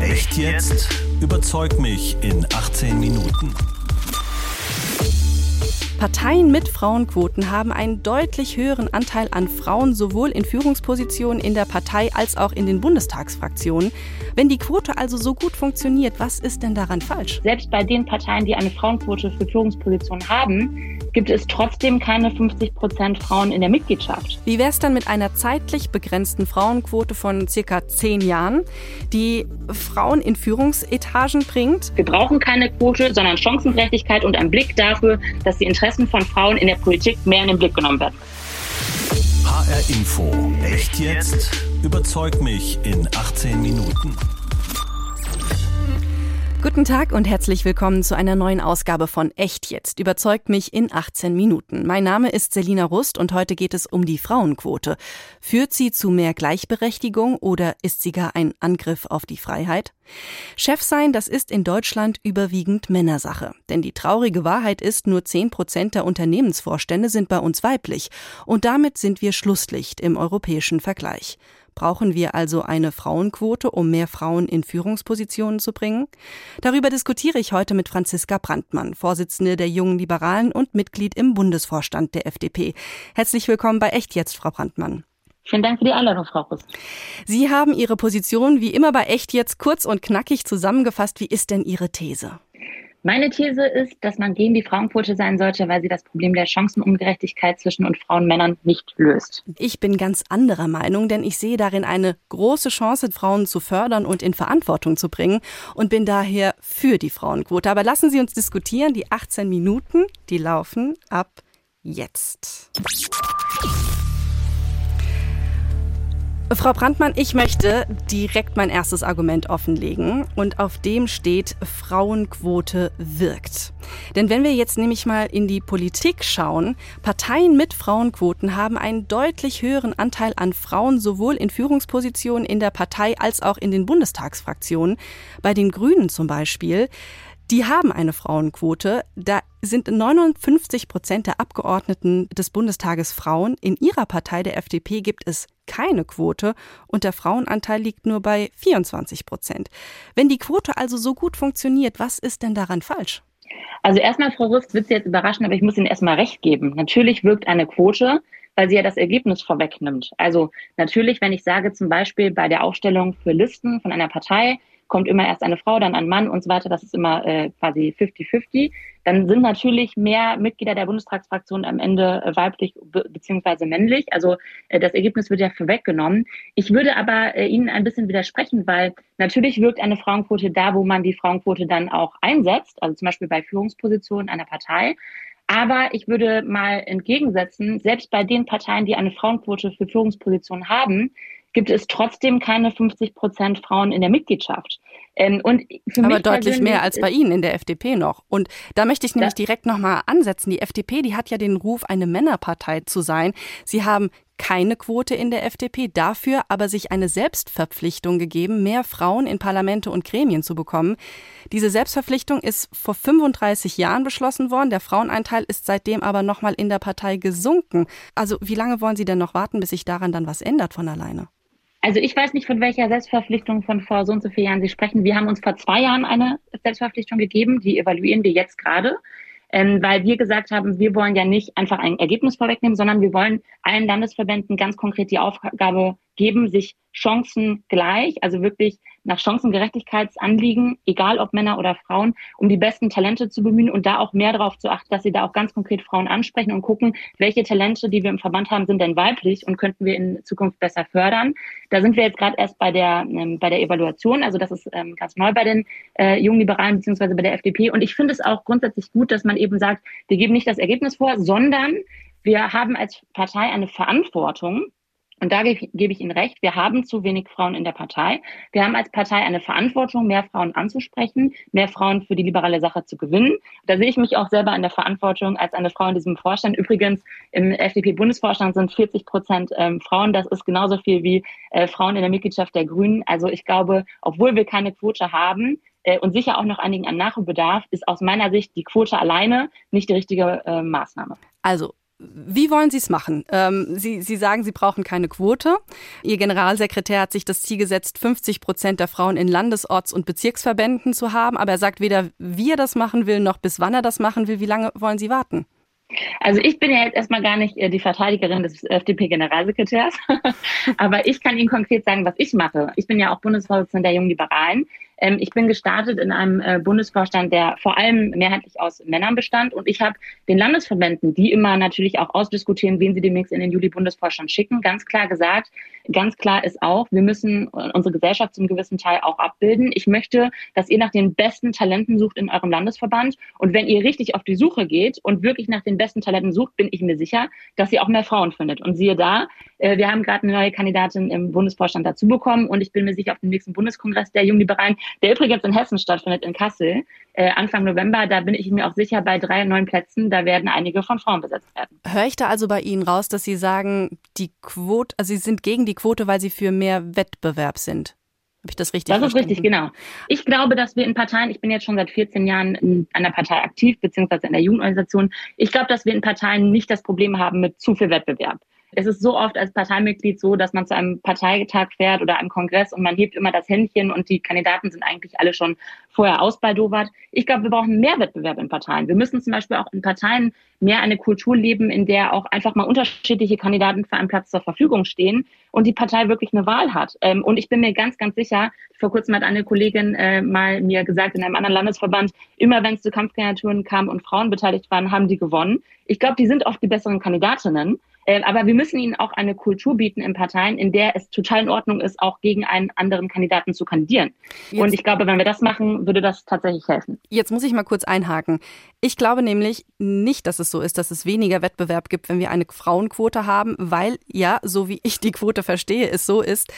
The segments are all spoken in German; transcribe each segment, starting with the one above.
Echt jetzt? Überzeug mich in 18 Minuten. Parteien mit Frauenquoten haben einen deutlich höheren Anteil an Frauen sowohl in Führungspositionen in der Partei als auch in den Bundestagsfraktionen. Wenn die Quote also so gut funktioniert, was ist denn daran falsch? Selbst bei den Parteien, die eine Frauenquote für Führungspositionen haben, gibt es trotzdem keine 50 Prozent Frauen in der Mitgliedschaft. Wie wäre es dann mit einer zeitlich begrenzten Frauenquote von circa zehn Jahren, die Frauen in Führungsetagen bringt? Wir brauchen keine Quote, sondern Chancengerechtigkeit und einen Blick dafür, dass die Interessen von Frauen in der Politik mehr in den Blick genommen werden. HR Info. Echt jetzt? Überzeug mich in 18 Minuten. Guten Tag und herzlich willkommen zu einer neuen Ausgabe von Echt jetzt. Überzeugt mich in 18 Minuten. Mein Name ist Selina Rust und heute geht es um die Frauenquote. Führt sie zu mehr Gleichberechtigung oder ist sie gar ein Angriff auf die Freiheit? Chef sein, das ist in Deutschland überwiegend Männersache. Denn die traurige Wahrheit ist, nur 10 Prozent der Unternehmensvorstände sind bei uns weiblich. Und damit sind wir Schlusslicht im europäischen Vergleich. Brauchen wir also eine Frauenquote, um mehr Frauen in Führungspositionen zu bringen? Darüber diskutiere ich heute mit Franziska Brandmann, Vorsitzende der Jungen Liberalen und Mitglied im Bundesvorstand der FDP. Herzlich willkommen bei Echt jetzt, Frau Brandmann. Vielen Dank für die Einladung, Frau Russ. Sie haben Ihre Position wie immer bei Echt jetzt kurz und knackig zusammengefasst. Wie ist denn Ihre These? Meine These ist, dass man gegen die Frauenquote sein sollte, weil sie das Problem der Chancenungerechtigkeit zwischen und Frauen und Männern nicht löst. Ich bin ganz anderer Meinung, denn ich sehe darin eine große Chance, Frauen zu fördern und in Verantwortung zu bringen und bin daher für die Frauenquote. Aber lassen Sie uns diskutieren. Die 18 Minuten, die laufen ab jetzt. Frau Brandmann, ich möchte direkt mein erstes Argument offenlegen und auf dem steht, Frauenquote wirkt. Denn wenn wir jetzt nämlich mal in die Politik schauen, Parteien mit Frauenquoten haben einen deutlich höheren Anteil an Frauen sowohl in Führungspositionen in der Partei als auch in den Bundestagsfraktionen. Bei den Grünen zum Beispiel die haben eine Frauenquote. Da sind 59 Prozent der Abgeordneten des Bundestages Frauen. In ihrer Partei, der FDP, gibt es keine Quote und der Frauenanteil liegt nur bei 24 Prozent. Wenn die Quote also so gut funktioniert, was ist denn daran falsch? Also erstmal, Frau Rüst, wird Sie jetzt überraschen, aber ich muss Ihnen erstmal recht geben. Natürlich wirkt eine Quote, weil sie ja das Ergebnis vorwegnimmt. Also natürlich, wenn ich sage zum Beispiel bei der Aufstellung für Listen von einer Partei, kommt immer erst eine Frau, dann ein Mann und so weiter. Das ist immer äh, quasi 50-50. Dann sind natürlich mehr Mitglieder der Bundestagsfraktion am Ende äh, weiblich be beziehungsweise männlich. Also äh, das Ergebnis wird ja vorweggenommen. Ich würde aber äh, Ihnen ein bisschen widersprechen, weil natürlich wirkt eine Frauenquote da, wo man die Frauenquote dann auch einsetzt, also zum Beispiel bei Führungspositionen einer Partei. Aber ich würde mal entgegensetzen, selbst bei den Parteien, die eine Frauenquote für Führungspositionen haben, gibt es trotzdem keine 50 Prozent Frauen in der Mitgliedschaft. Ähm, und Aber deutlich mehr als bei Ihnen in der FDP noch. Und da möchte ich nämlich direkt nochmal ansetzen. Die FDP, die hat ja den Ruf, eine Männerpartei zu sein. Sie haben keine Quote in der FDP, dafür aber sich eine Selbstverpflichtung gegeben, mehr Frauen in Parlamente und Gremien zu bekommen. Diese Selbstverpflichtung ist vor 35 Jahren beschlossen worden. Der Fraueneinteil ist seitdem aber nochmal in der Partei gesunken. Also wie lange wollen Sie denn noch warten, bis sich daran dann was ändert von alleine? Also ich weiß nicht, von welcher Selbstverpflichtung von vor so und so vielen Jahren Sie sprechen. Wir haben uns vor zwei Jahren eine Selbstverpflichtung gegeben, die evaluieren wir jetzt gerade, ähm, weil wir gesagt haben, wir wollen ja nicht einfach ein Ergebnis vorwegnehmen, sondern wir wollen allen Landesverbänden ganz konkret die Aufgabe geben, sich Chancen gleich, also wirklich nach Chancengerechtigkeitsanliegen, egal ob Männer oder Frauen, um die besten Talente zu bemühen und da auch mehr darauf zu achten, dass sie da auch ganz konkret Frauen ansprechen und gucken, welche Talente, die wir im Verband haben, sind denn weiblich und könnten wir in Zukunft besser fördern. Da sind wir jetzt gerade erst bei der, ähm, bei der Evaluation, also das ist ähm, ganz neu bei den äh, jungen Liberalen beziehungsweise bei der FDP. Und ich finde es auch grundsätzlich gut, dass man eben sagt, wir geben nicht das Ergebnis vor, sondern wir haben als Partei eine Verantwortung, und da gebe ich, Ihnen recht, wir haben zu wenig Frauen in der Partei. Wir haben als Partei eine Verantwortung, mehr Frauen anzusprechen, mehr Frauen für die liberale Sache zu gewinnen. Da sehe ich mich auch selber in der Verantwortung als eine Frau in diesem Vorstand. Übrigens, im FDP-Bundesvorstand sind 40 Prozent ähm, Frauen. Das ist genauso viel wie äh, Frauen in der Mitgliedschaft der Grünen. Also ich glaube, obwohl wir keine Quote haben, äh, und sicher auch noch einigen an Nachholbedarf, ist aus meiner Sicht die Quote alleine nicht die richtige äh, Maßnahme. Also Wie wollen Sie es machen? Ähm, Sie, Sie sagen, Sie brauchen keine Quote. Ihr Generalsekretär hat sich das Ziel gesetzt, 50 Prozent der Frauen in Landesorts- und Bezirksverbänden zu haben. Aber er sagt weder, wie er das machen will, noch bis wann er das machen will. Wie lange wollen Sie warten? Also ich bin ja jetzt erstmal gar nicht äh, die Verteidigerin des FDP-Generalsekretärs, aber ich kann Ihnen konkret sagen, was ich mache. Ich bin ja auch Bundesvorsitzende der Jungen Liberalen ähm, ich bin gestartet in einem äh, Bundesvorstand, der vor allem mehrheitlich aus Männern bestand. Und ich habe den Landesverbänden, die immer natürlich auch ausdiskutieren, wen sie demnächst in den Juli-Bundesvorstand schicken, ganz klar gesagt, ganz klar ist auch, wir müssen unsere Gesellschaft zum gewissen Teil auch abbilden. Ich möchte, dass ihr nach den besten Talenten sucht in eurem Landesverband. Und wenn ihr richtig auf die Suche geht und wirklich nach den besten Talenten sucht, bin ich mir sicher, dass ihr auch mehr Frauen findet. Und siehe da, äh, wir haben gerade eine neue Kandidatin im Bundesvorstand dazu bekommen. Und ich bin mir sicher, auf dem nächsten Bundeskongress der Jungliberalen der übrigens in Hessen stattfindet, in Kassel, äh, Anfang November. Da bin ich mir auch sicher, bei drei neuen Plätzen, da werden einige von Frauen besetzt werden. Höre ich da also bei Ihnen raus, dass Sie sagen, die Quote, also Sie sind gegen die Quote, weil Sie für mehr Wettbewerb sind? Habe ich das richtig Das verstanden? ist richtig, genau. Ich glaube, dass wir in Parteien, ich bin jetzt schon seit 14 Jahren in einer Partei aktiv, beziehungsweise in der Jugendorganisation. Ich glaube, dass wir in Parteien nicht das Problem haben mit zu viel Wettbewerb. Es ist so oft als Parteimitglied so, dass man zu einem Parteitag fährt oder einem Kongress und man hebt immer das Händchen und die Kandidaten sind eigentlich alle schon vorher ausbaldowert. Ich glaube, wir brauchen mehr Wettbewerb in Parteien. Wir müssen zum Beispiel auch in Parteien mehr eine Kultur leben, in der auch einfach mal unterschiedliche Kandidaten für einen Platz zur Verfügung stehen und die Partei wirklich eine Wahl hat. Ähm, und ich bin mir ganz, ganz sicher, vor kurzem hat eine Kollegin äh, mal mir gesagt, in einem anderen Landesverband, immer wenn es zu Kampfkandidaturen kam und Frauen beteiligt waren, haben die gewonnen. Ich glaube, die sind oft die besseren Kandidatinnen. Äh, aber wir müssen ihnen auch eine Kultur bieten in Parteien, in der es total in Ordnung ist, auch gegen einen anderen Kandidaten zu kandidieren. Jetzt, und ich glaube, wenn wir das machen, würde das tatsächlich helfen. Jetzt muss ich mal kurz einhaken. Ich glaube nämlich nicht, dass es so ist, dass es weniger Wettbewerb gibt, wenn wir eine Frauenquote haben, weil ja, so wie ich die Quote verstehe, es so ist,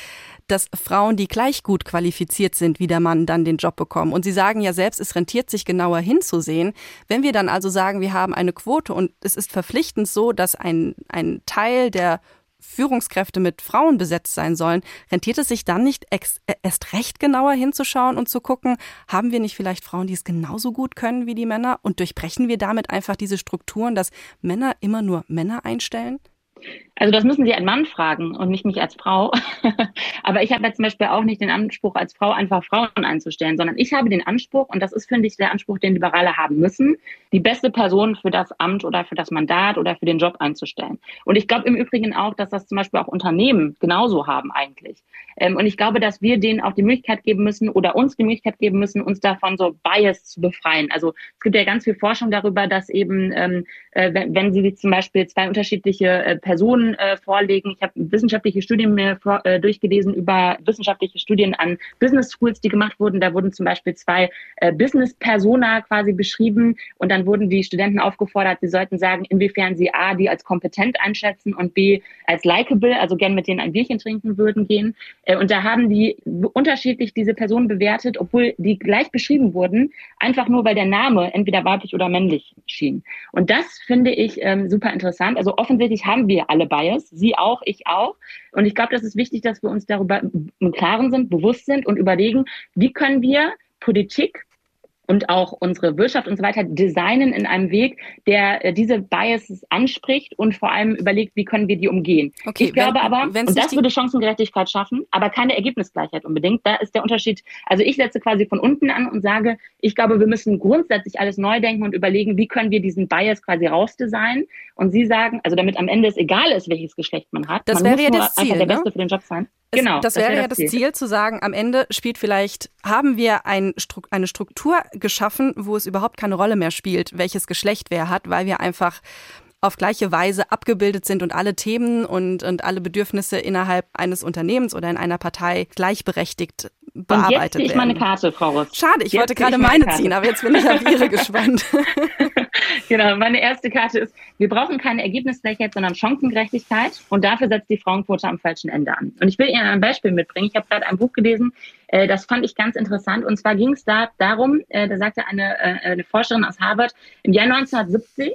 dass Frauen, die gleich gut qualifiziert sind wie der Mann, dann den Job bekommen. Und Sie sagen ja selbst, es rentiert sich genauer hinzusehen. Wenn wir dann also sagen, wir haben eine Quote und es ist verpflichtend so, dass ein, ein Teil der Führungskräfte mit Frauen besetzt sein sollen, rentiert es sich dann nicht ex, äh, erst recht genauer hinzuschauen und zu gucken, haben wir nicht vielleicht Frauen, die es genauso gut können wie die Männer und durchbrechen wir damit einfach diese Strukturen, dass Männer immer nur Männer einstellen? Also das müssen Sie einen Mann fragen und nicht mich als Frau. Aber ich habe jetzt zum Beispiel auch nicht den Anspruch, als Frau einfach Frauen einzustellen, sondern ich habe den Anspruch, und das ist, finde ich, der Anspruch, den Liberale haben müssen, die beste Person für das Amt oder für das Mandat oder für den Job einzustellen. Und ich glaube im Übrigen auch, dass das zum Beispiel auch Unternehmen genauso haben eigentlich. Ähm, und ich glaube, dass wir denen auch die Möglichkeit geben müssen oder uns die Möglichkeit geben müssen, uns davon so Bias zu befreien. Also es gibt ja ganz viel Forschung darüber, dass eben, ähm, äh, wenn, Sie zum Beispiel zwei unterschiedliche äh, Äh, vorlegen. Ich habe wissenschaftliche Studien mir vor, äh, durchgelesen über wissenschaftliche Studien an Business Schools, die gemacht wurden. Da wurden zum Beispiel zwei äh, Business Persona quasi beschrieben und dann wurden die Studenten aufgefordert, sie sollten sagen, inwiefern sie A, die als kompetent einschätzen und B, als likable, also gern mit denen ein Bierchen trinken würden gehen. Äh, und da haben die unterschiedlich diese Personen bewertet, obwohl die gleich beschrieben wurden, einfach nur weil der Name entweder weiblich oder männlich schien. Und das finde ich ähm, super interessant. Also offensichtlich haben wir alle Bias, Sie auch, ich auch. Und ich glaube, das ist wichtig, dass wir uns darüber im Klaren sind, bewusst sind und überlegen, wie können wir Politik und auch unsere Wirtschaft und so weiter designen in einem Weg, der äh, diese Biases anspricht und vor allem überlegt, wie können wir die umgehen. Okay, ich glaube wenn, aber, und das würde Chancengerechtigkeit schaffen, aber keine Ergebnisgleichheit unbedingt. Da ist der Unterschied. Also ich setze quasi von unten an und sage, ich glaube, wir müssen grundsätzlich alles neu denken und überlegen, wie können wir diesen Bias quasi rausdesignen. Und Sie sagen, also damit am Ende es egal ist, welches Geschlecht man hat, das man wäre ja das Ziel, der ne? Beste für den Job sein. Genau. Das, das wäre ja das Ziel. Ziel. zu sagen, am Ende spielt vielleicht, haben wir ein, eine Struktur geschaffen, wo es überhaupt keine Rolle mehr spielt, welches Geschlecht wer hat, weil wir einfach auf gleiche Weise abgebildet sind und alle Themen und, und alle Bedürfnisse innerhalb eines Unternehmens oder in einer Partei gleichberechtigt bearbeitet und jetzt ziehe ich meine Karte, Frau Rust. Schade, ich jetzt wollte gerade meine ziehen, aber jetzt bin ich auf Ihre gespannt. Genau, meine erste Karte ist, wir brauchen keine Ergebnisgleichheit, sondern Chancengerechtigkeit und dafür setzt die Frauenquote am falschen Ende an. Und ich will Ihnen ein Beispiel mitbringen. Ich habe gerade ein Buch gelesen, äh, das fand ich ganz interessant und zwar ging es da darum, äh, da sagte eine, äh, eine Forscherin aus Harvard, im Jahr 1970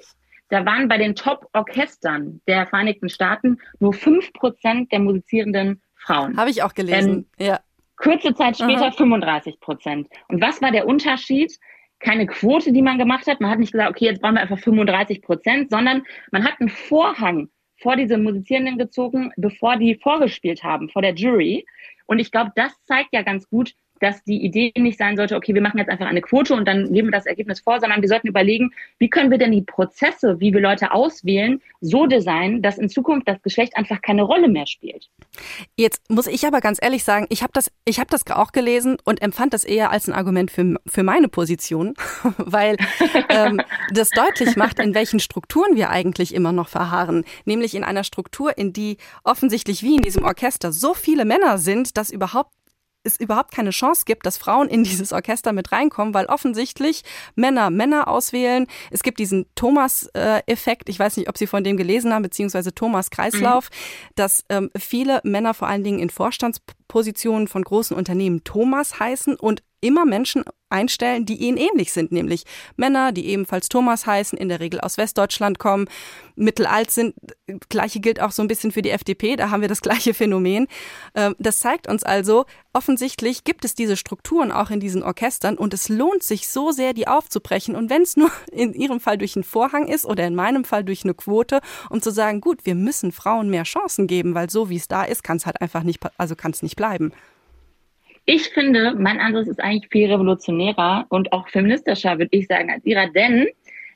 da waren bei den Top-Orchestern der Vereinigten Staaten nur fünf Prozent der musizierenden Frauen. Habe ich auch gelesen, ähm, ja. Kurze Zeit später Aha. 35 Prozent. Und was war der Unterschied? Keine Quote, die man gemacht hat. Man hat nicht gesagt, okay, jetzt brauchen wir einfach 35 Prozent, sondern man hat einen Vorhang vor diese Musizierenden gezogen, bevor die vorgespielt haben, vor der Jury. Und ich glaube, das zeigt ja ganz gut, dass die Idee nicht sein sollte, okay, wir machen jetzt einfach eine Quote und dann geben wir das Ergebnis vor, sondern wir sollten überlegen, wie können wir denn die Prozesse, wie wir Leute auswählen, so designen, dass in Zukunft das Geschlecht einfach keine Rolle mehr spielt. Jetzt muss ich aber ganz ehrlich sagen, ich habe das, ich habe das auch gelesen und empfand das eher als ein Argument für, für meine Position, weil ähm, das deutlich macht, in welchen Strukturen wir eigentlich immer noch verharren, nämlich in einer Struktur, in die offensichtlich wie in diesem Orchester so viele Männer sind, dass überhaupt es überhaupt keine Chance gibt, dass Frauen in dieses Orchester mit reinkommen, weil offensichtlich Männer Männer auswählen. Es gibt diesen Thomas-Effekt, ich weiß nicht, ob Sie von dem gelesen haben, beziehungsweise Thomas-Kreislauf, mhm. dass ähm, viele Männer vor allen Dingen in Vorstandspositionen von großen Unternehmen Thomas heißen und immer Menschen einstellen, die ihnen ähnlich sind, nämlich Männer, die ebenfalls Thomas heißen, in der Regel aus Westdeutschland kommen, mittelalt sind. Gleiche gilt auch so ein bisschen für die FDP, da haben wir das gleiche Phänomen. Ähm, das zeigt uns also, offensichtlich gibt es diese Strukturen auch in diesen Orchestern und es lohnt sich so sehr, die aufzubrechen. Und wenn es nur in Ihrem Fall durch einen Vorhang ist oder in meinem Fall durch eine Quote, um zu sagen, gut, wir müssen Frauen mehr Chancen geben, weil so wie es da ist, kann es halt einfach nicht, also kann es nicht bleiben. Ich finde, mein Ansatz ist eigentlich viel revolutionärer und auch feministischer, würde ich sagen, als ihrer, denn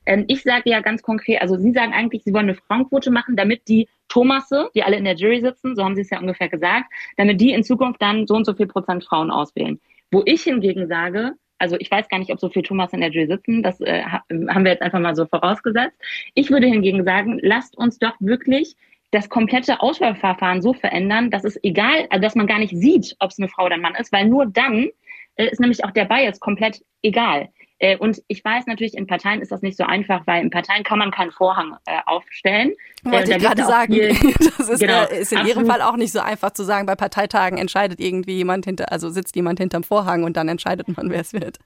ähm, ich sage ja ganz konkret, also Sie sagen eigentlich, Sie wollen eine Frauenquote machen, damit die Thomasse, die alle in der Jury sitzen, so haben Sie es ja ungefähr gesagt, damit die in Zukunft dann so und so viel Prozent Frauen auswählen. Wo ich hingegen sage, also ich weiß gar nicht, ob so viele Thomas in der Jury sitzen, das äh, haben wir jetzt einfach mal so vorausgesetzt. Ich würde hingegen sagen, lasst uns doch wirklich das komplette Auswahlverfahren so verändern, dass es egal, also dass man gar nicht sieht, ob es eine Frau oder ein Mann ist, weil nur dann äh, ist nämlich auch der Bias komplett egal. Äh, und ich weiß natürlich, in Parteien ist das nicht so einfach, weil in Parteien kann man keinen Vorhang äh, aufstellen. Wollte äh, ich gerade sagen. Viel, das ist, genau, ist in absolut. Ihrem Fall auch nicht so einfach zu sagen, bei Parteitagen entscheidet irgendwie jemand hinter, also sitzt jemand hinterm Vorhang und dann entscheidet man, wer es wird.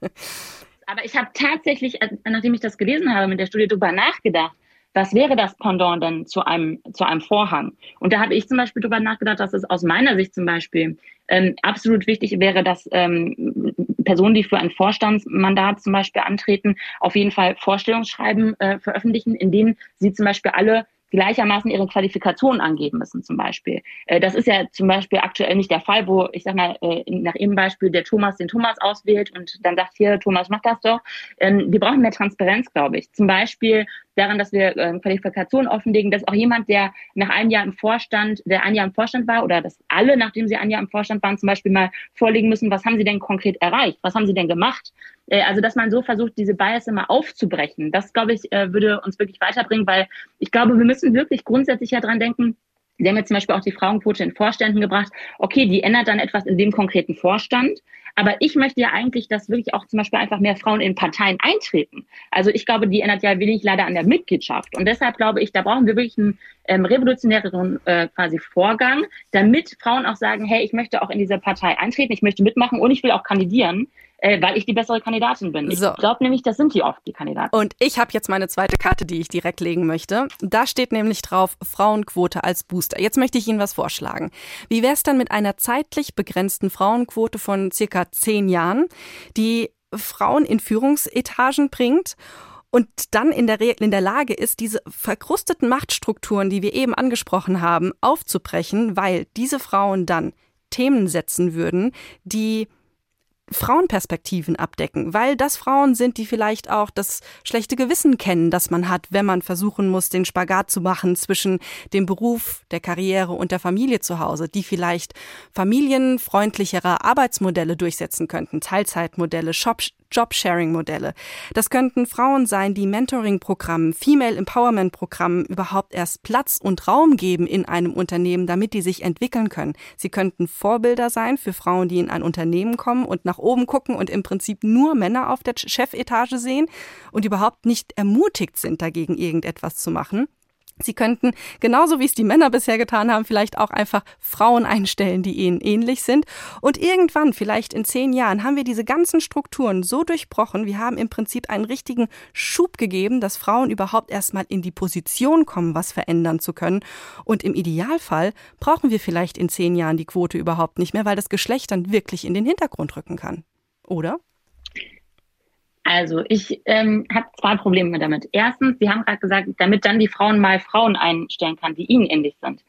Aber ich habe tatsächlich, nachdem ich das gelesen habe, mit der Studie darüber nachgedacht, was wäre das Pendant denn zu einem, zu einem Vorhang? Und da habe ich zum Beispiel darüber nachgedacht, dass es aus meiner Sicht zum Beispiel ähm, absolut wichtig wäre, dass ähm, Personen, die für ein Vorstandsmandat zum Beispiel antreten, auf jeden Fall Vorstellungsschreiben äh, veröffentlichen, in denen sie zum Beispiel alle gleichermaßen ihre Qualifikationen angeben müssen zum Beispiel. Äh, das ist ja zum Beispiel aktuell nicht der Fall, wo ich sag mal, äh, nach Ihrem Beispiel der Thomas den Thomas auswählt und dann sagt hier, Thomas, mach das doch. Ähm, wir brauchen mehr Transparenz, glaube ich. Zum Beispiel daran, dass wir äh, Qualifikationen offenlegen, dass auch jemand, der nach einem Jahr im Vorstand, der ein Jahr im Vorstand war oder dass alle, nachdem sie ein Jahr im Vorstand waren, zum Beispiel mal vorlegen müssen, was haben sie denn konkret erreicht, was haben sie denn gemacht. Äh, also dass man so versucht, diese Bias immer aufzubrechen, das, glaube ich, äh, würde uns wirklich weiterbringen, weil ich glaube, wir müssen wirklich grundsätzlich ja dran denken, Sie haben jetzt zum Beispiel auch die Frauenquote in Vorständen gebracht. Okay, die ändert dann etwas in dem konkreten Vorstand. Aber ich möchte ja eigentlich, dass wirklich auch zum Beispiel einfach mehr Frauen in Parteien eintreten. Also ich glaube, die ändert ja wenig leider an der Mitgliedschaft. Und deshalb glaube ich, da brauchen wir wirklich einen ähm, revolutionäreren äh, quasi Vorgang, damit Frauen auch sagen, hey, ich möchte auch in diese Partei eintreten, ich möchte mitmachen und ich will auch kandidieren äh, weil ich die bessere Kandidatin bin. So. Ich glaube nämlich, das sind die oft, die Kandidaten. Und ich habe jetzt meine zweite Karte, die ich direkt legen möchte. Da steht nämlich drauf Frauenquote als Booster. Jetzt möchte ich Ihnen was vorschlagen. Wie wäre es dann mit einer zeitlich begrenzten Frauenquote von circa zehn Jahren, die Frauen in Führungsetagen bringt? Und dann in der, in der Lage ist, diese verkrusteten Machtstrukturen, die wir eben angesprochen haben, aufzubrechen, weil diese Frauen dann Themen setzen würden, die Frauenperspektiven abdecken, weil das Frauen sind, die vielleicht auch das schlechte Gewissen kennen, das man hat, wenn man versuchen muss, den Spagat zu machen zwischen dem Beruf, der Karriere und der Familie zu Hause, die vielleicht familienfreundlichere Arbeitsmodelle durchsetzen könnten, Teilzeitmodelle, Shop Jobsharing-Modelle. Das könnten Frauen sein, die Mentoring-Programmen, Female Empowerment-Programmen überhaupt erst Platz und Raum geben in einem Unternehmen, damit die sich entwickeln können. Sie könnten Vorbilder sein für Frauen, die in ein Unternehmen kommen und nach oben gucken und im Prinzip nur Männer auf der Chefetage sehen und überhaupt nicht ermutigt sind, dagegen irgendetwas zu machen. Sie könnten, genauso wie es die Männer bisher getan haben, vielleicht auch einfach Frauen einstellen, die ihnen ähnlich sind. Und irgendwann, vielleicht in zehn Jahren, haben wir diese ganzen Strukturen so durchbrochen. Wir haben im Prinzip einen richtigen Schub gegeben, dass Frauen überhaupt erstmal in die Position kommen, was verändern zu können. Und im Idealfall brauchen wir vielleicht in zehn Jahren die Quote überhaupt nicht mehr, weil das Geschlecht dann wirklich in den Hintergrund rücken kann. Oder? Also ich ähm, habe zwei Probleme damit. Erstens, Sie haben gerade gesagt, damit dann die Frauen mal Frauen einstellen kann, die ihnen ähnlich sind.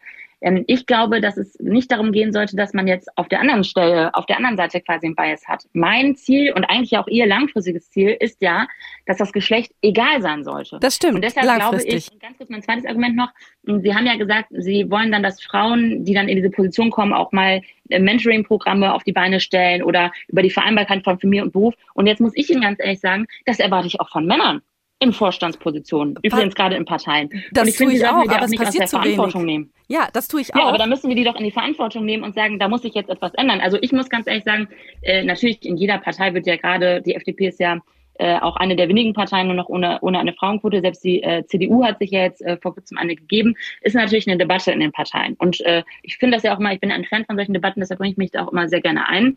Ähm, ich glaube, dass es nicht darum gehen sollte, dass man jetzt auf der anderen Stelle, auf der anderen Seite quasi ein Bias hat. Mein Ziel und eigentlich auch Ihr langfristiges Ziel ist ja, dass das Geschlecht egal sein sollte. Das stimmt. Und deshalb glaube ich, und ganz kurz mein zweites Argument noch, Sie haben ja gesagt, Sie wollen dann, dass Frauen, die dann in diese Position kommen, auch mal äh, Mentoring-Programme auf die Beine stellen oder über die Vereinbarkeit von Familie und Beruf. Und jetzt muss ich Ihnen ganz ehrlich sagen, das erwarte ich auch von Männern in Vorstandspositionen, übrigens gerade in Parteien. Das und ich tue finde, ich auch, aber es passiert zu wenig. Nehmen. Ja, das tue ich auch. Ja, aber da müssen wir die doch in die Verantwortung nehmen und sagen, da muss sich jetzt etwas ändern. Also ich muss ganz ehrlich sagen, äh, natürlich in jeder Partei wird ja gerade, die FDP ist ja äh, auch eine der wenigen Parteien nur noch ohne, ohne eine Frauenquote. Selbst die äh, CDU hat sich ja jetzt äh, vor kurzem eine gegeben. Ist natürlich eine Debatte in den Parteien. Und äh, ich finde das ja auch mal, ich bin ein Fan von solchen Debatten, deshalb bringe ich mich da auch immer sehr gerne ein.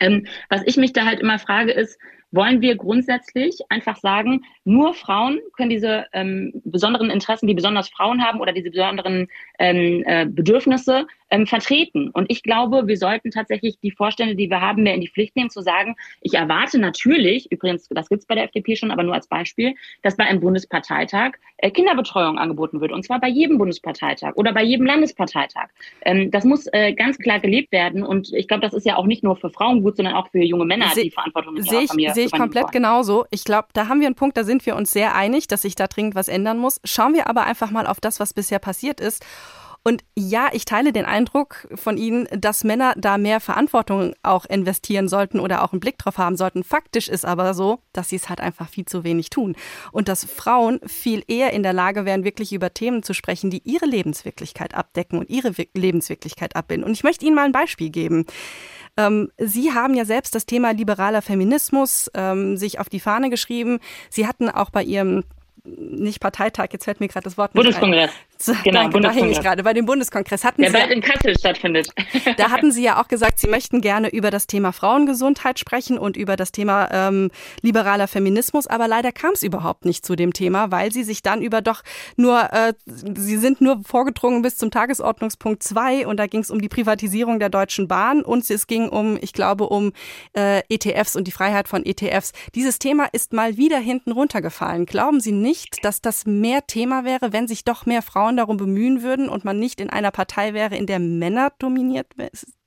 Ähm, was ich mich da halt immer frage, ist, wollen wir grundsätzlich einfach sagen, nur Frauen können diese ähm, besonderen Interessen, die besonders Frauen haben oder diese besonderen ähm, äh, Bedürfnisse ähm, vertreten. Und ich glaube, wir sollten tatsächlich die Vorstände, die wir haben, mehr in die Pflicht nehmen, zu sagen, ich erwarte natürlich, übrigens, das gibt es bei der FDP schon, aber nur als Beispiel, dass bei einem Bundesparteitag äh, Kinderbetreuung angeboten wird. Und zwar bei jedem Bundesparteitag oder bei jedem Landesparteitag. Ähm, das muss äh, ganz klar gelebt werden. Und ich glaube, das ist ja auch nicht nur für Frauen gut, sondern auch für junge Männer, die Verantwortung in ihrer Familie sehe ich komplett genauso. Ich glaube, da haben wir einen Punkt, da sind wir uns sehr einig, dass sich da dringend was ändern muss. Schauen wir aber einfach mal auf das, was bisher passiert ist. Und ja, ich teile den Eindruck von Ihnen, dass Männer da mehr Verantwortung auch investieren sollten oder auch einen Blick drauf haben sollten. Faktisch ist aber so, dass sie es halt einfach viel zu wenig tun. Und dass Frauen viel eher in der Lage wären, wirklich über Themen zu sprechen, die ihre Lebenswirklichkeit abdecken und ihre Lebenswirklichkeit abbilden. Und ich möchte Ihnen mal ein Beispiel geben. Ähm, Sie haben ja selbst das Thema liberaler Feminismus ähm, sich auf die Fahne geschrieben. Sie hatten auch bei Ihrem nicht Parteitag, jetzt fällt mir gerade das Wort nicht Bundeskongress. Ein. Genau, Danke, da hänge ich gerade. Bei dem Bundeskongress hatten Der Sie bald in Kassel stattfindet. Da hatten Sie ja auch gesagt, Sie möchten gerne über das Thema Frauengesundheit sprechen und über das Thema ähm, liberaler Feminismus, aber leider kam es überhaupt nicht zu dem Thema, weil Sie sich dann über doch nur, äh, Sie sind nur vorgedrungen bis zum Tagesordnungspunkt 2 und da ging es um die Privatisierung der Deutschen Bahn und es ging um, ich glaube, um äh, ETFs und die Freiheit von ETFs. Dieses Thema ist mal wieder hinten runtergefallen. Glauben Sie nicht, dass das mehr Thema wäre, wenn sich doch mehr Frauen Frauen darum bemühen würden und man nicht in einer Partei wäre, in der Männer dominiert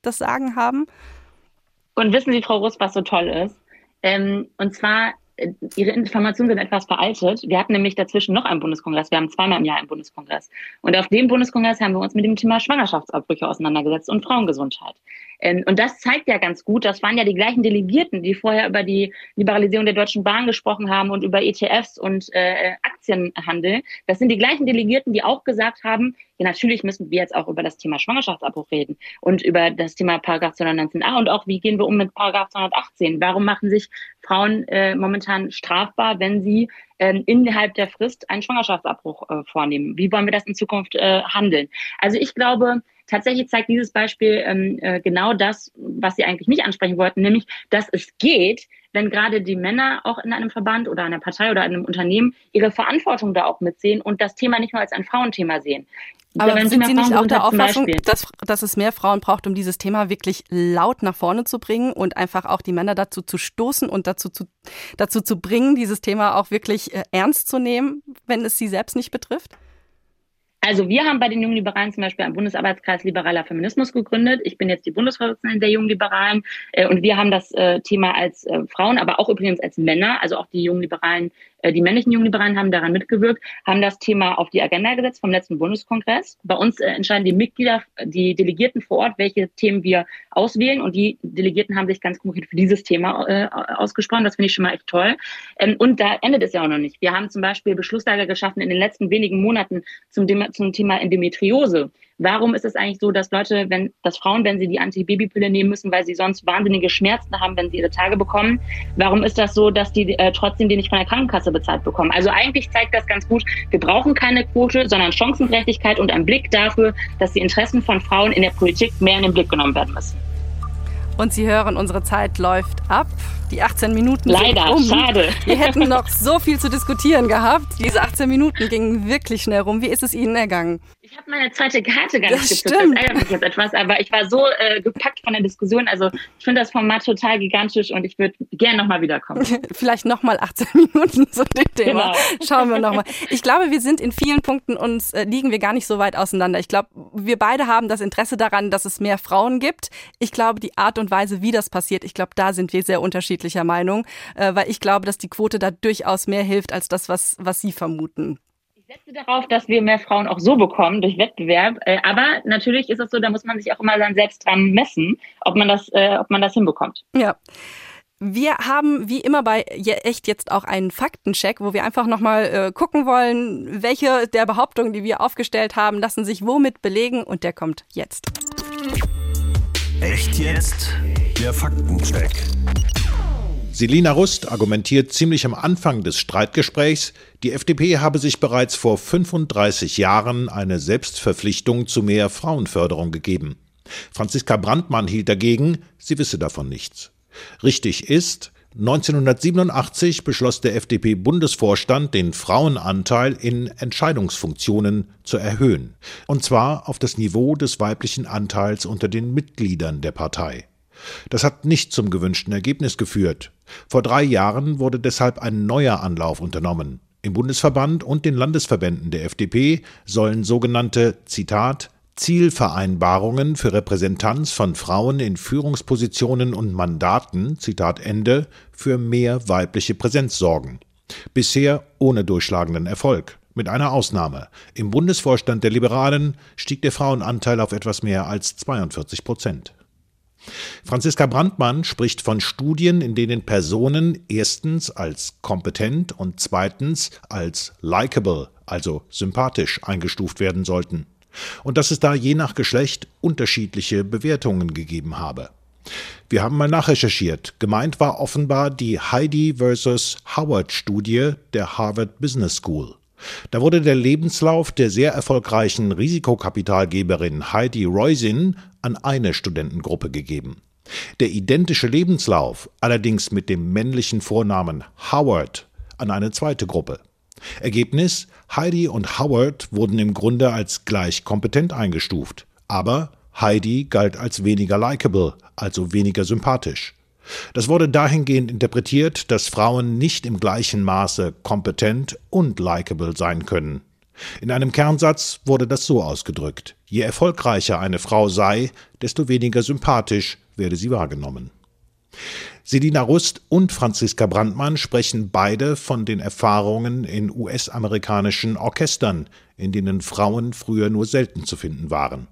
das Sagen haben? Und wissen Sie, Frau Russ, was so toll ist? Ähm, und zwar, äh, Ihre Informationen sind etwas veraltet. Wir hatten nämlich dazwischen noch einen Bundeskongress. Wir haben zweimal im Jahr einen Bundeskongress. Und auf dem Bundeskongress haben wir uns mit dem Thema Schwangerschaftsabbrüche auseinandergesetzt und Frauengesundheit. Ähm, und das zeigt ja ganz gut, das waren ja die gleichen Delegierten, die vorher über die Liberalisierung der Deutschen Bahn gesprochen haben und über ETFs und äh, Aktienhandel. Das sind die gleichen Delegierten, die auch gesagt haben, ja, natürlich müssen wir jetzt auch über das Thema Schwangerschaftsabbruch reden und über das Thema Paragraph 219a und auch, wie gehen wir um mit Paragraph 218? Warum machen sich Frauen äh, momentan strafbar, wenn sie äh, innerhalb der Frist einen Schwangerschaftsabbruch äh, vornehmen? Wie wollen wir das in Zukunft äh, handeln? Also ich glaube, tatsächlich zeigt dieses Beispiel ähm, äh, genau das, was Sie eigentlich nicht ansprechen wollten, nämlich, dass es geht, wenn gerade die Männer auch in einem Verband oder einer Partei oder einem Unternehmen ihre Verantwortung da auch mitsehen und das Thema nicht nur als ein Frauenthema sehen. Aber wenn sind Sie nicht auch der Auffassung, dass, dass es mehr Frauen braucht, um dieses Thema wirklich laut nach vorne zu bringen und einfach auch die Männer dazu zu stoßen und dazu zu, dazu zu bringen, dieses Thema auch wirklich äh, ernst zu nehmen, wenn es sie selbst nicht betrifft? Also wir haben bei den Jungen Liberalen zum Beispiel einen Bundesarbeitskreis Liberaler Feminismus gegründet. Ich bin jetzt die Bundesvorsitzende der Jungen Liberalen äh, und wir haben das äh, Thema als äh, Frauen, aber auch übrigens als Männer, also auch die Jungen Liberalen die männlichen Jungliberalen haben daran mitgewirkt, haben das Thema auf die Agenda gesetzt vom letzten Bundeskongress. Bei uns äh, entscheiden die Mitglieder, die Delegierten vor Ort, welche Themen wir auswählen. Und die Delegierten haben sich ganz konkret für dieses Thema äh, ausgesprochen. Das finde ich schon mal echt toll. Ähm, und da endet es ja auch noch nicht. Wir haben zum Beispiel Beschlusslager geschaffen in den letzten wenigen Monaten zum, zum Thema Endometriose. Warum ist es eigentlich so, dass Leute, wenn, dass Frauen, wenn sie die Antibabypille nehmen müssen, weil sie sonst wahnsinnige Schmerzen haben, wenn sie ihre Tage bekommen, warum ist das so, dass die äh, trotzdem die nicht von der Krankenkasse bezahlt bekommen? Also eigentlich zeigt das ganz gut, wir brauchen keine Quote, sondern Chancengerechtigkeit und einen Blick dafür, dass die Interessen von Frauen in der Politik mehr in den Blick genommen werden müssen. Und Sie hören, unsere Zeit läuft ab. Die 18 Minuten Leider, um. schade. Wir hätten noch so viel zu diskutieren gehabt. Diese 18 Minuten gingen wirklich schnell rum. Wie ist es Ihnen ergangen? Ich habe meine zweite Karte gar nicht gezückt. Das ärgert mich jetzt etwas, aber ich war so äh, gepackt von der Diskussion. Also ich finde das Format total gigantisch und ich würde gerne nochmal wiederkommen. Vielleicht nochmal 18 Minuten zu dem Thema. Genau. Schauen wir nochmal. Ich glaube, wir sind in vielen Punkten uns, äh, liegen wir gar nicht so weit auseinander. Ich glaube, wir beide haben das Interesse daran, dass es mehr Frauen gibt. Ich glaube, die Art und Weise, wie das passiert, ich glaube, da sind wir sehr unterschiedlicher Meinung, äh, weil ich glaube, dass die Quote da durchaus mehr hilft als das, was, was Sie vermuten setze darauf, dass wir mehr Frauen auch so bekommen durch Wettbewerb. Äh, aber natürlich ist es so, da muss man sich auch immer dann selbst dran messen, ob man das, äh, ob man das hinbekommt. Ja. Wir haben wie immer bei echt jetzt auch einen Faktencheck, wo wir einfach nochmal äh, gucken wollen, welche der Behauptungen, die wir aufgestellt haben, lassen sich womit belegen und der kommt jetzt. Echt jetzt? Der Faktencheck. Selina Rust argumentiert ziemlich am Anfang des Streitgesprächs, die FDP habe sich bereits vor 35 Jahren eine Selbstverpflichtung zu mehr Frauenförderung gegeben. Franziska Brandmann hielt dagegen, sie wisse davon nichts. Richtig ist, 1987 beschloss der FDP-Bundesvorstand, den Frauenanteil in Entscheidungsfunktionen zu erhöhen, und zwar auf das Niveau des weiblichen Anteils unter den Mitgliedern der Partei. Das hat nicht zum gewünschten Ergebnis geführt. Vor drei Jahren wurde deshalb ein neuer Anlauf unternommen. Im Bundesverband und den Landesverbänden der FDP sollen sogenannte Zitat Zielvereinbarungen für Repräsentanz von Frauen in Führungspositionen und Mandaten, Zitat Ende, für mehr weibliche Präsenz sorgen. Bisher ohne durchschlagenden Erfolg. Mit einer Ausnahme. Im Bundesvorstand der Liberalen stieg der Frauenanteil auf etwas mehr als 42 Prozent. Franziska Brandmann spricht von Studien, in denen Personen erstens als kompetent und zweitens als likable, also sympathisch eingestuft werden sollten. Und dass es da je nach Geschlecht unterschiedliche Bewertungen gegeben habe. Wir haben mal nachrecherchiert. Gemeint war offenbar die Heidi vs. Howard Studie der Harvard Business School. Da wurde der Lebenslauf der sehr erfolgreichen Risikokapitalgeberin Heidi Reusin an eine Studentengruppe gegeben. Der identische Lebenslauf, allerdings mit dem männlichen Vornamen Howard, an eine zweite Gruppe. Ergebnis: Heidi und Howard wurden im Grunde als gleich kompetent eingestuft, aber Heidi galt als weniger likable, also weniger sympathisch. Das wurde dahingehend interpretiert, dass Frauen nicht im gleichen Maße kompetent und likable sein können. In einem Kernsatz wurde das so ausgedrückt. Je erfolgreicher eine Frau sei, desto weniger sympathisch werde sie wahrgenommen. Selina Rust und Franziska Brandmann sprechen beide von den Erfahrungen in US-amerikanischen Orchestern, in denen Frauen früher nur selten zu finden waren.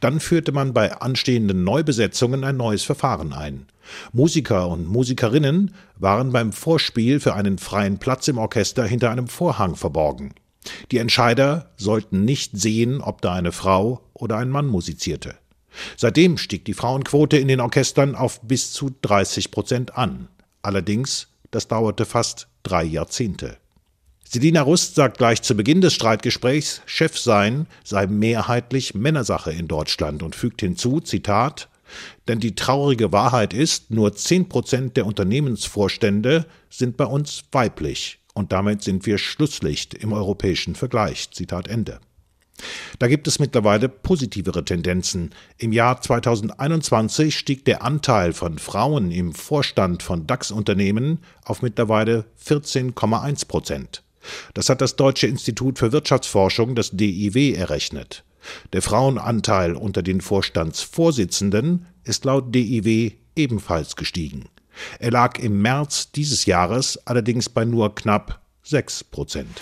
Dann führte man bei anstehenden Neubesetzungen ein neues Verfahren ein. Musiker und Musikerinnen waren beim Vorspiel für einen freien Platz im Orchester hinter einem Vorhang verborgen. Die Entscheider sollten nicht sehen, ob da eine Frau oder ein Mann musizierte. Seitdem stieg die Frauenquote in den Orchestern auf bis zu 30 Prozent an. Allerdings, das dauerte fast drei Jahrzehnte. Selina Rust sagt gleich zu Beginn des Streitgesprächs, Chef sein sei mehrheitlich Männersache in Deutschland und fügt hinzu, Zitat, denn die traurige Wahrheit ist, nur 10 Prozent der Unternehmensvorstände sind bei uns weiblich und damit sind wir Schlusslicht im europäischen Vergleich. Zitat Ende. Da gibt es mittlerweile positivere Tendenzen. Im Jahr 2021 stieg der Anteil von Frauen im Vorstand von DAX-Unternehmen auf mittlerweile 14,1 Prozent. Das hat das Deutsche Institut für Wirtschaftsforschung, das DIW, errechnet. Der Frauenanteil unter den Vorstandsvorsitzenden ist laut DIW ebenfalls gestiegen. Er lag im März dieses Jahres allerdings bei nur knapp 6 Prozent.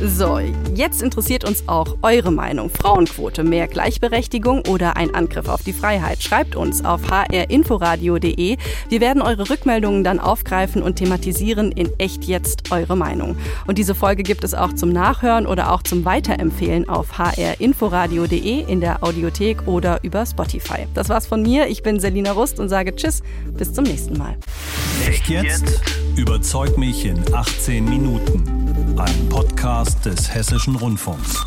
So, jetzt interessiert uns auch eure Meinung. Frauenquote, mehr Gleichberechtigung oder ein Angriff auf die Freiheit? Schreibt uns auf hrinforadio.de. Wir werden eure Rückmeldungen dann aufgreifen und thematisieren in echt jetzt eure Meinung. Und diese Folge gibt es auch zum Nachhören oder auch zum Weiterempfehlen auf hrinforadio.de in der Audiothek oder über Spotify. Das war's von mir. Ich bin Selina Rust und sage Tschüss, bis zum nächsten Mal. Echt jetzt? Überzeug mich in 18 Minuten. Ein Podcast des Hessischen Rundfunks.